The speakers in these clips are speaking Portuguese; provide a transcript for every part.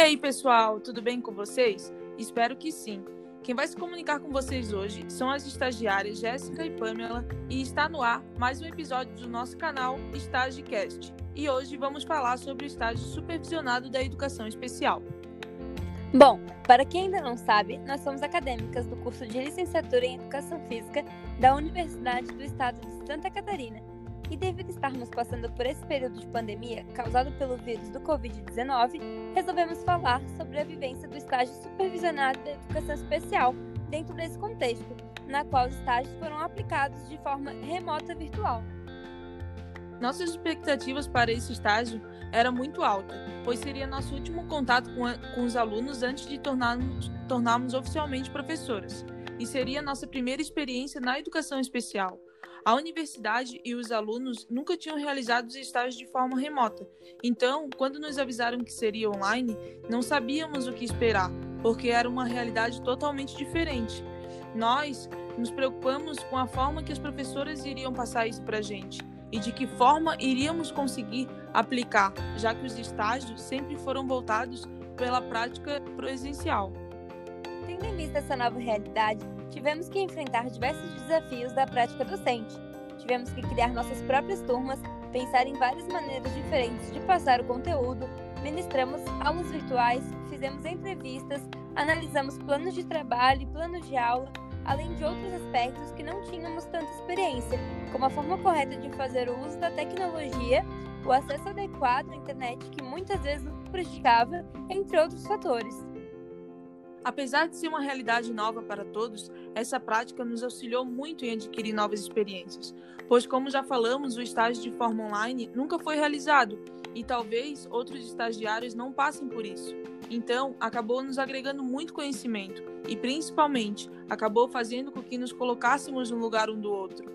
aí, pessoal, tudo bem com vocês? Espero que sim. Quem vai se comunicar com vocês hoje são as estagiárias Jéssica e Pamela e está no ar mais um episódio do nosso canal StagiCast. E hoje vamos falar sobre o estágio supervisionado da educação especial. Bom, para quem ainda não sabe, nós somos acadêmicas do curso de licenciatura em Educação Física da Universidade do Estado de Santa Catarina. E devido estarmos passando por esse período de pandemia causado pelo vírus do Covid-19, resolvemos falar sobre a vivência do estágio supervisionado da educação especial dentro desse contexto, na qual os estágios foram aplicados de forma remota virtual. Nossas expectativas para esse estágio eram muito altas, pois seria nosso último contato com, a, com os alunos antes de tornarmos, tornarmos oficialmente professoras, e seria nossa primeira experiência na educação especial. A universidade e os alunos nunca tinham realizado os estágios de forma remota, então, quando nos avisaram que seria online, não sabíamos o que esperar, porque era uma realidade totalmente diferente. Nós nos preocupamos com a forma que as professoras iriam passar isso para a gente e de que forma iríamos conseguir aplicar, já que os estágios sempre foram voltados pela prática presencial. Tendo em vista essa nova realidade, tivemos que enfrentar diversos desafios da prática docente. Tivemos que criar nossas próprias turmas, pensar em várias maneiras diferentes de passar o conteúdo, ministramos aulas virtuais, fizemos entrevistas, analisamos planos de trabalho e planos de aula, além de outros aspectos que não tínhamos tanta experiência, como a forma correta de fazer o uso da tecnologia, o acesso adequado à internet que muitas vezes nos prejudicava, entre outros fatores. Apesar de ser uma realidade nova para todos, essa prática nos auxiliou muito em adquirir novas experiências, pois, como já falamos, o estágio de forma online nunca foi realizado e talvez outros estagiários não passem por isso. Então, acabou nos agregando muito conhecimento e, principalmente, acabou fazendo com que nos colocássemos no lugar um do outro,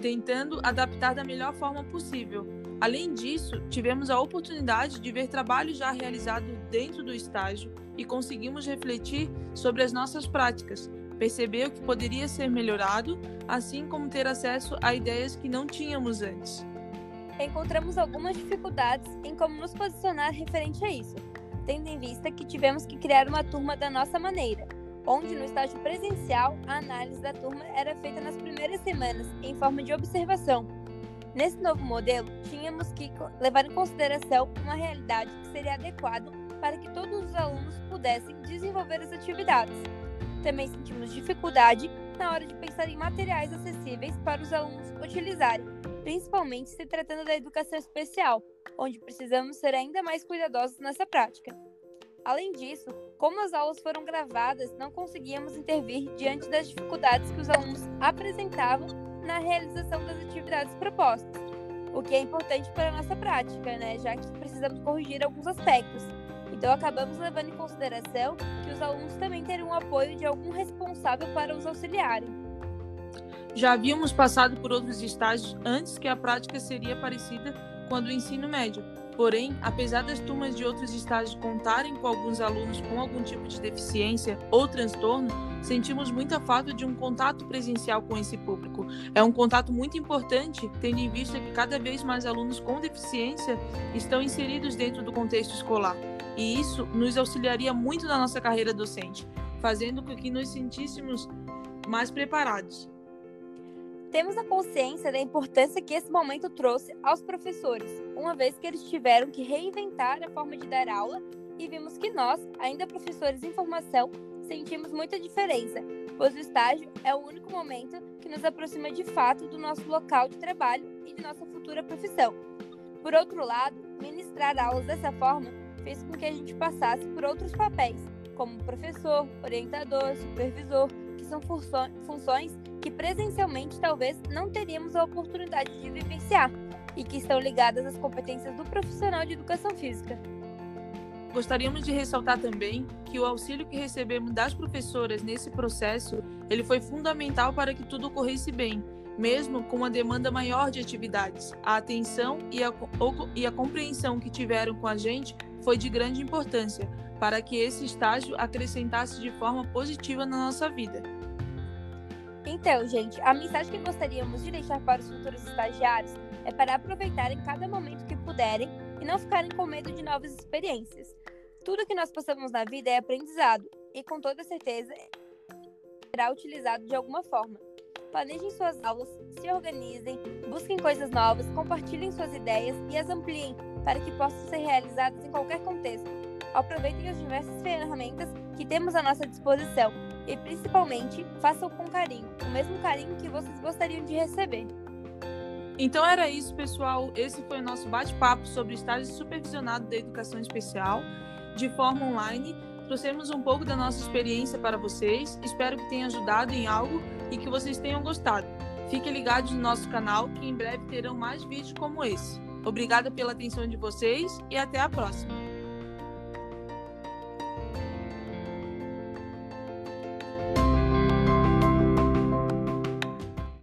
tentando adaptar da melhor forma possível. Além disso, tivemos a oportunidade de ver trabalho já realizado dentro do estágio e conseguimos refletir sobre as nossas práticas, perceber o que poderia ser melhorado, assim como ter acesso a ideias que não tínhamos antes. Encontramos algumas dificuldades em como nos posicionar referente a isso tendo em vista que tivemos que criar uma turma da nossa maneira, onde no estágio presencial a análise da turma era feita nas primeiras semanas, em forma de observação. Nesse novo modelo, tínhamos que levar em consideração uma realidade que seria adequada para que todos os alunos pudessem desenvolver as atividades. Também sentimos dificuldade na hora de pensar em materiais acessíveis para os alunos utilizarem, principalmente se tratando da educação especial, onde precisamos ser ainda mais cuidadosos nessa prática. Além disso, como as aulas foram gravadas, não conseguíamos intervir diante das dificuldades que os alunos apresentavam na realização das atividades propostas, o que é importante para a nossa prática, né? já que precisamos corrigir alguns aspectos. Então, acabamos levando em consideração que os alunos também teriam o apoio de algum responsável para os auxiliarem. Já havíamos passado por outros estágios antes que a prática seria parecida com a do ensino médio. Porém, apesar das turmas de outros estágios contarem com alguns alunos com algum tipo de deficiência ou transtorno, sentimos muita falta de um contato presencial com esse público. É um contato muito importante, tendo em vista que cada vez mais alunos com deficiência estão inseridos dentro do contexto escolar. E isso nos auxiliaria muito na nossa carreira docente, fazendo com que nos sentíssemos mais preparados. Temos a consciência da importância que esse momento trouxe aos professores, uma vez que eles tiveram que reinventar a forma de dar aula e vimos que nós, ainda professores em formação, sentimos muita diferença, pois o estágio é o único momento que nos aproxima de fato do nosso local de trabalho e de nossa futura profissão. Por outro lado, ministrar aulas dessa forma fez com que a gente passasse por outros papéis, como professor, orientador, supervisor, que são funções que presencialmente talvez não teríamos a oportunidade de vivenciar e que estão ligadas às competências do profissional de educação física. Gostaríamos de ressaltar também que o auxílio que recebemos das professoras nesse processo, ele foi fundamental para que tudo ocorresse bem, mesmo com uma demanda maior de atividades. A atenção e a, e a compreensão que tiveram com a gente foi de grande importância para que esse estágio acrescentasse de forma positiva na nossa vida. Então, gente, a mensagem que gostaríamos de deixar para os futuros estagiários é para aproveitarem cada momento que puderem e não ficarem com medo de novas experiências. Tudo que nós passamos na vida é aprendizado e, com toda certeza, será utilizado de alguma forma. Planejem suas aulas, se organizem, busquem coisas novas, compartilhem suas ideias e as ampliem para que possam ser realizadas em qualquer contexto. Aproveitem as diversas ferramentas que temos à nossa disposição e, principalmente, façam com carinho, o mesmo carinho que vocês gostariam de receber. Então era isso, pessoal. Esse foi o nosso bate-papo sobre estágio supervisionado da educação especial de forma online. Trouxemos um pouco da nossa experiência para vocês. Espero que tenha ajudado em algo e que vocês tenham gostado. Fiquem ligados no nosso canal que em breve terão mais vídeos como esse. Obrigada pela atenção de vocês e até a próxima.